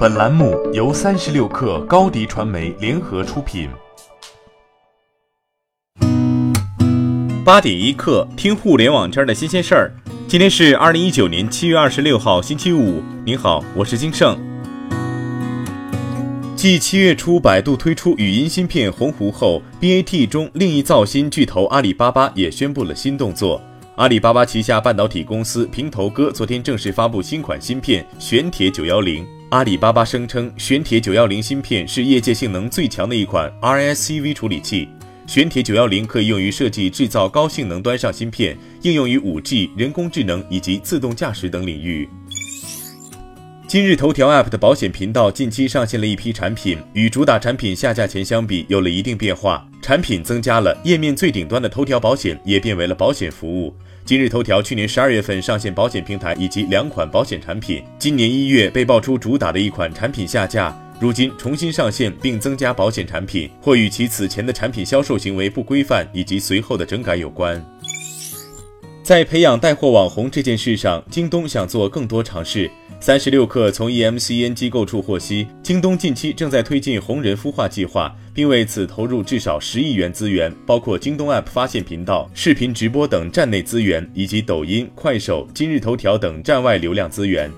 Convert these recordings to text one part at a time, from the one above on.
本栏目由三十六氪高低传媒联合出品。八点一刻，听互联网圈的新鲜事儿。今天是二零一九年七月二十六号，星期五。您好，我是金盛。继七月初百度推出语音芯片鸿鹄后，BAT 中另一造芯巨头阿里巴巴也宣布了新动作。阿里巴巴旗下半导体公司平头哥昨天正式发布新款芯片玄铁九幺零。阿里巴巴声称，玄铁九幺零芯片是业界性能最强的一款 RSCV 处理器。玄铁九幺零可以用于设计、制造高性能端上芯片，应用于 5G、人工智能以及自动驾驶等领域。今日头条 App 的保险频道近期上线了一批产品，与主打产品下架前相比有了一定变化。产品增加了，页面最顶端的头条保险也变为了保险服务。今日头条去年十二月份上线保险平台以及两款保险产品，今年一月被爆出主打的一款产品下架，如今重新上线并增加保险产品，或与其此前的产品销售行为不规范以及随后的整改有关。在培养带货网红这件事上，京东想做更多尝试。三十六氪从 EMCN 机构处获悉，京东近期正在推进红人孵化计划，并为此投入至少十亿元资源，包括京东 App 发现频道、视频直播等站内资源，以及抖音、快手、今日头条等站外流量资源。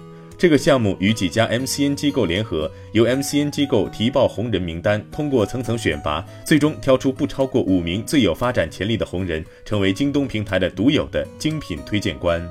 这个项目与几家 MCN 机构联合，由 MCN 机构提报红人名单，通过层层选拔，最终挑出不超过五名最有发展潜力的红人，成为京东平台的独有的精品推荐官。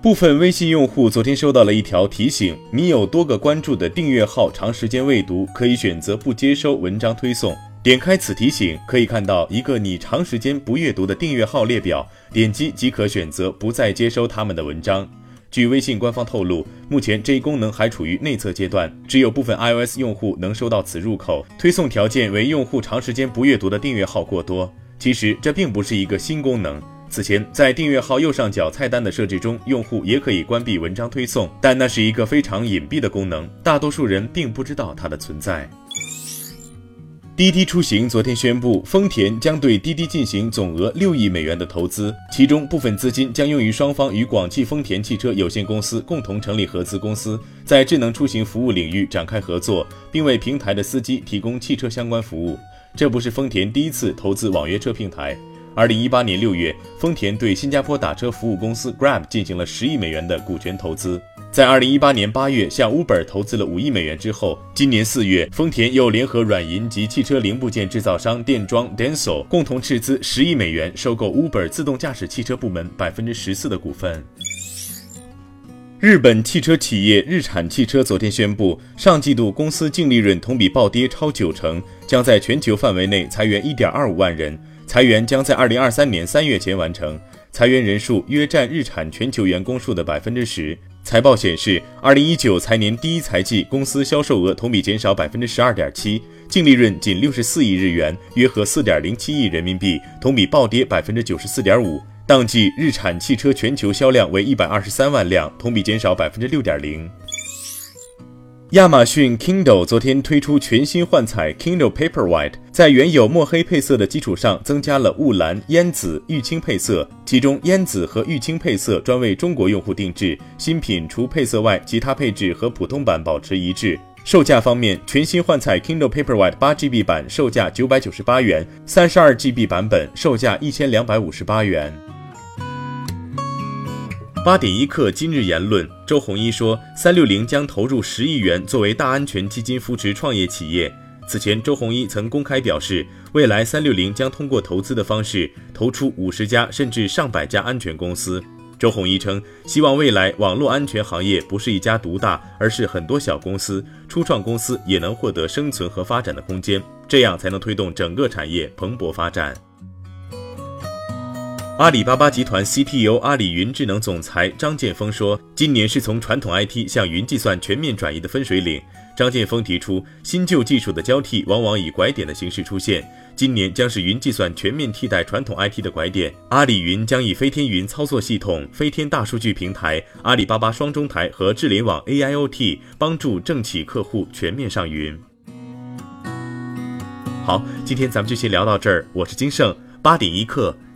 部分微信用户昨天收到了一条提醒：你有多个关注的订阅号长时间未读，可以选择不接收文章推送。点开此提醒，可以看到一个你长时间不阅读的订阅号列表，点击即可选择不再接收他们的文章。据微信官方透露，目前这一功能还处于内测阶段，只有部分 iOS 用户能收到此入口。推送条件为用户长时间不阅读的订阅号过多。其实这并不是一个新功能。此前，在订阅号右上角菜单的设置中，用户也可以关闭文章推送，但那是一个非常隐蔽的功能，大多数人并不知道它的存在。滴滴出行昨天宣布，丰田将对滴滴进行总额六亿美元的投资，其中部分资金将用于双方与广汽丰田汽车有限公司共同成立合资公司，在智能出行服务领域展开合作，并为平台的司机提供汽车相关服务。这不是丰田第一次投资网约车平台。二零一八年六月，丰田对新加坡打车服务公司 Grab 进行了十亿美元的股权投资。在二零一八年八月向 Uber 投资了五亿美元之后，今年四月，丰田又联合软银及汽车零部件制造商电装 Denso 共同斥资十亿美元收购 Uber 自动驾驶汽车部门百分之十四的股份。日本汽车企业日产汽车昨天宣布，上季度公司净利润同比暴跌超九成，将在全球范围内裁员一点二五万人。裁员将在二零二三年三月前完成，裁员人数约占日产全球员工数的百分之十。财报显示，二零一九财年第一财季公司销售额同比减少百分之十二点七，净利润仅六十四亿日元，约合四点零七亿人民币，同比暴跌百分之九十四点五。当季日产汽车全球销量为一百二十三万辆，同比减少百分之六点零。亚马逊 Kindle 昨天推出全新幻彩 Kindle Paperwhite，在原有墨黑配色的基础上，增加了雾蓝、烟紫、玉青配色，其中烟紫和玉青配色专为中国用户定制。新品除配色外，其他配置和普通版保持一致。售价方面，全新幻彩 Kindle Paperwhite 八 GB 版售价九百九十八元，三十二 GB 版本售价一千两百五十八元。八点一刻，今日言论：周鸿祎说，三六零将投入十亿元作为大安全基金扶持创业企业。此前，周鸿祎曾公开表示，未来三六零将通过投资的方式投出五十家甚至上百家安全公司。周鸿祎称，希望未来网络安全行业不是一家独大，而是很多小公司、初创公司也能获得生存和发展的空间，这样才能推动整个产业蓬勃发展。阿里巴巴集团 CTO、阿里云智能总裁张建峰说：“今年是从传统 IT 向云计算全面转移的分水岭。”张建峰提出，新旧技术的交替往往以拐点的形式出现，今年将是云计算全面替代传统 IT 的拐点。阿里云将以飞天云操作系统、飞天大数据平台、阿里巴巴双中台和智联网 AIoT，帮助政企客户全面上云。好，今天咱们就先聊到这儿。我是金盛，八点一刻。